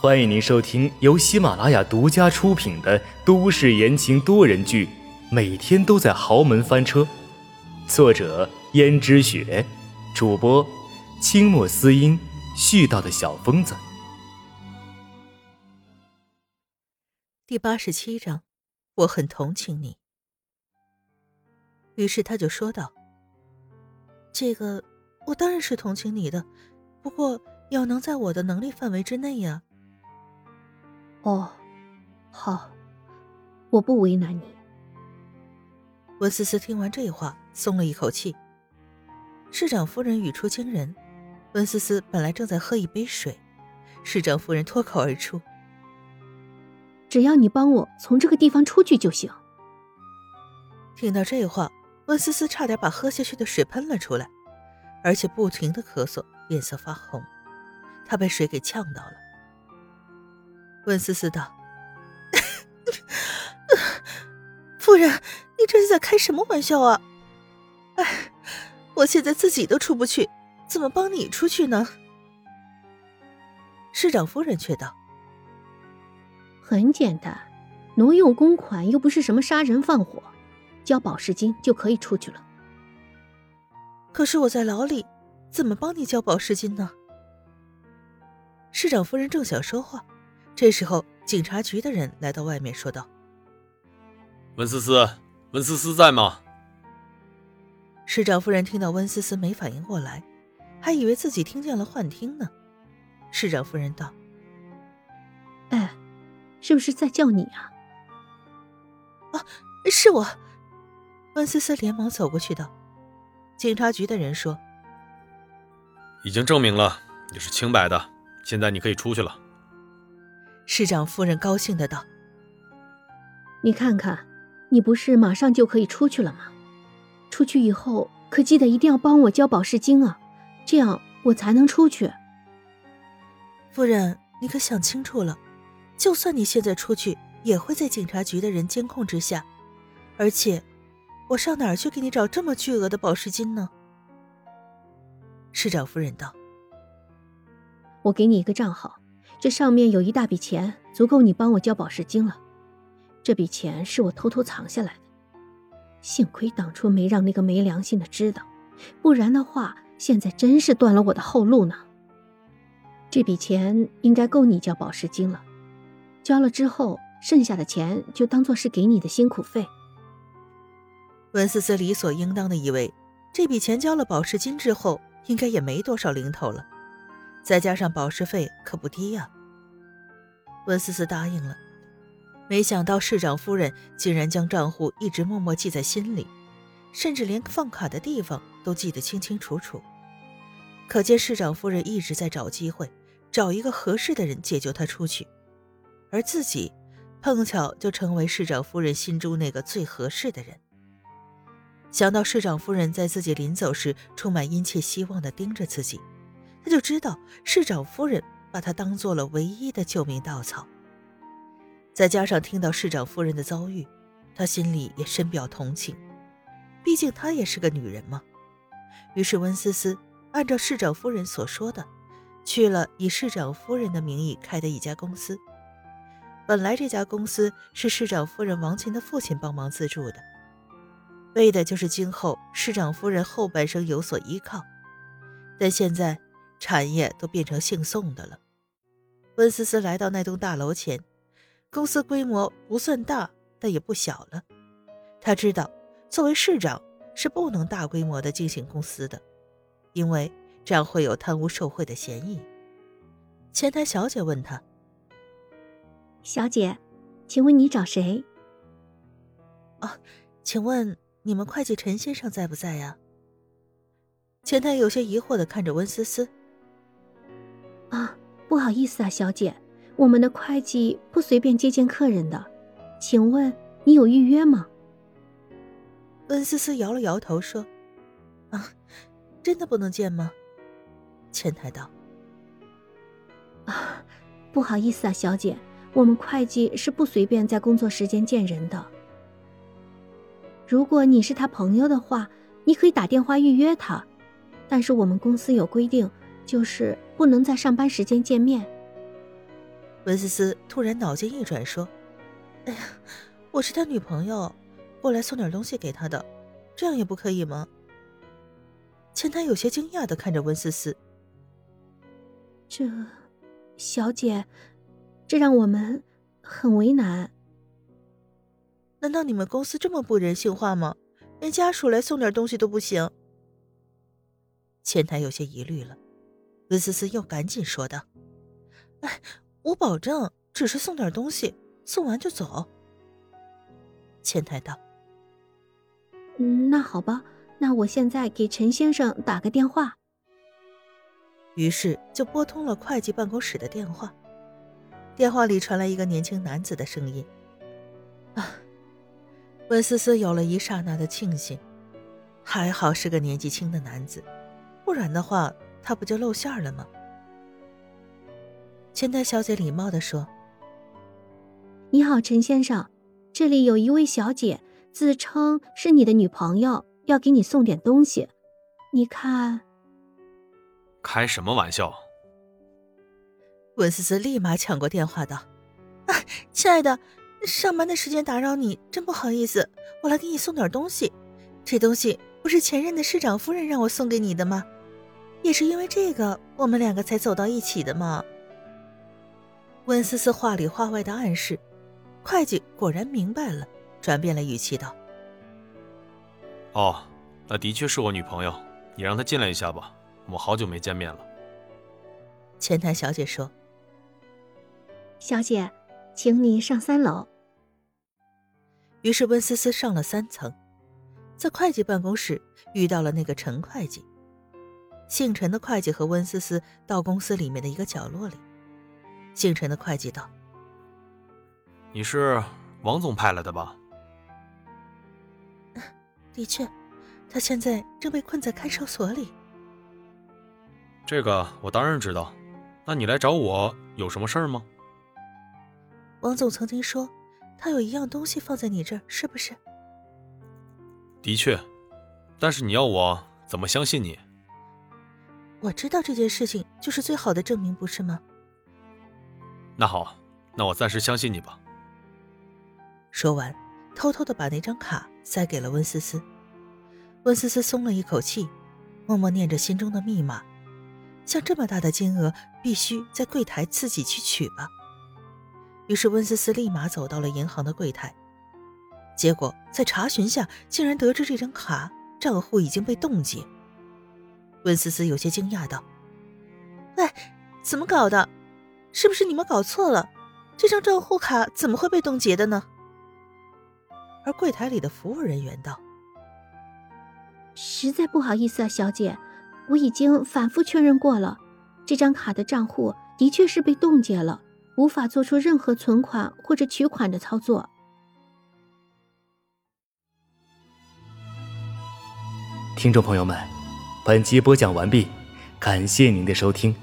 欢迎您收听由喜马拉雅独家出品的都市言情多人剧《每天都在豪门翻车》，作者：胭脂雪，主播：清墨思音，絮叨的小疯子。第八十七章，我很同情你。于是他就说道：“这个，我当然是同情你的，不过要能在我的能力范围之内呀。”哦，好，我不为难你。温思思听完这话，松了一口气。市长夫人语出惊人，温思思本来正在喝一杯水，市长夫人脱口而出：“只要你帮我从这个地方出去就行。”听到这话，温思思差点把喝下去的水喷了出来，而且不停的咳嗽，脸色发红，她被水给呛到了。温思思道：“夫人，你这是在开什么玩笑啊？哎，我现在自己都出不去，怎么帮你出去呢？”市长夫人却道：“很简单，挪用公款又不是什么杀人放火，交保释金就可以出去了。可是我在牢里，怎么帮你交保释金呢？”市长夫人正想说话。这时候，警察局的人来到外面，说道：“温思思，温思思在吗？”市长夫人听到温思思没反应过来，还以为自己听见了幻听呢。市长夫人道：“哎，是不是在叫你啊？”“啊，是我。”温思思连忙走过去道。警察局的人说：“已经证明了你是清白的，现在你可以出去了。”市长夫人高兴的道：“你看看，你不是马上就可以出去了吗？出去以后可记得一定要帮我交保释金啊，这样我才能出去。”夫人，你可想清楚了，就算你现在出去，也会在警察局的人监控之下，而且，我上哪儿去给你找这么巨额的保释金呢？”市长夫人道：“我给你一个账号。”这上面有一大笔钱，足够你帮我交保释金了。这笔钱是我偷偷藏下来的，幸亏当初没让那个没良心的知道，不然的话，现在真是断了我的后路呢。这笔钱应该够你交保释金了，交了之后，剩下的钱就当做是给你的辛苦费。温思思理所应当的以为，这笔钱交了保释金之后，应该也没多少零头了。再加上保释费可不低呀。温思思答应了，没想到市长夫人竟然将账户一直默默记在心里，甚至连放卡的地方都记得清清楚楚。可见市长夫人一直在找机会，找一个合适的人解救她出去，而自己碰巧就成为市长夫人心中那个最合适的人。想到市长夫人在自己临走时充满殷切希望地盯着自己。他就知道市长夫人把他当做了唯一的救命稻草，再加上听到市长夫人的遭遇，他心里也深表同情，毕竟她也是个女人嘛。于是温思思按照市长夫人所说的，去了以市长夫人的名义开的一家公司。本来这家公司是市长夫人王琴的父亲帮忙资助的，为的就是今后市长夫人后半生有所依靠，但现在。产业都变成姓宋的了。温思思来到那栋大楼前，公司规模不算大，但也不小了。他知道，作为市长是不能大规模的进行公司的，因为这样会有贪污受贿的嫌疑。前台小姐问他：“小姐，请问你找谁？”“哦，请问你们会计陈先生在不在呀？”前台有些疑惑的看着温思思。啊，不好意思啊，小姐，我们的会计不随便接见客人的，请问你有预约吗？温思思摇了摇头说：“啊，真的不能见吗？”前台道：“啊，不好意思啊，小姐，我们会计是不随便在工作时间见人的。如果你是他朋友的话，你可以打电话预约他，但是我们公司有规定。”就是不能在上班时间见面。温思思突然脑筋一转，说：“哎呀，我是他女朋友，过来送点东西给他的，这样也不可以吗？”前台有些惊讶的看着温思思：“这，小姐，这让我们很为难。难道你们公司这么不人性化吗？连家属来送点东西都不行？”前台有些疑虑了，温思思又赶紧说道：“哎。”我保证，只是送点东西，送完就走。前台道：“嗯，那好吧，那我现在给陈先生打个电话。”于是就拨通了会计办公室的电话。电话里传来一个年轻男子的声音：“啊！”温思思有了一刹那的庆幸，还好是个年纪轻的男子，不然的话，他不就露馅了吗？前台小姐礼貌的说：“你好，陈先生，这里有一位小姐自称是你的女朋友，要给你送点东西，你看。”开什么玩笑！文思思立马抢过电话道：“啊，亲爱的，上班的时间打扰你，真不好意思，我来给你送点东西。这东西不是前任的市长夫人让我送给你的吗？也是因为这个，我们两个才走到一起的嘛。”温思思话里话外的暗示，会计果然明白了，转变了语气道：“哦，那的确是我女朋友，你让她进来一下吧，我们好久没见面了。”前台小姐说：“小姐，请你上三楼。”于是温思思上了三层，在会计办公室遇到了那个陈会计。姓陈的会计和温思思到公司里面的一个角落里。姓陈的会计道：“你是王总派来的吧？”“的确，他现在正被困在看守所里。”“这个我当然知道。那你来找我有什么事儿吗？”“王总曾经说，他有一样东西放在你这儿，是不是？”“的确，但是你要我怎么相信你？”“我知道这件事情就是最好的证明，不是吗？”那好，那我暂时相信你吧。说完，偷偷的把那张卡塞给了温思思。温思思松了一口气，默默念着心中的密码。像这么大的金额，必须在柜台自己去取吧。于是温思思立马走到了银行的柜台，结果在查询下，竟然得知这张卡账户已经被冻结。温思思有些惊讶道：“喂，怎么搞的？”是不是你们搞错了？这张账户卡怎么会被冻结的呢？而柜台里的服务人员道：“实在不好意思啊，小姐，我已经反复确认过了，这张卡的账户的确是被冻结了，无法做出任何存款或者取款的操作。”听众朋友们，本集播讲完毕，感谢您的收听。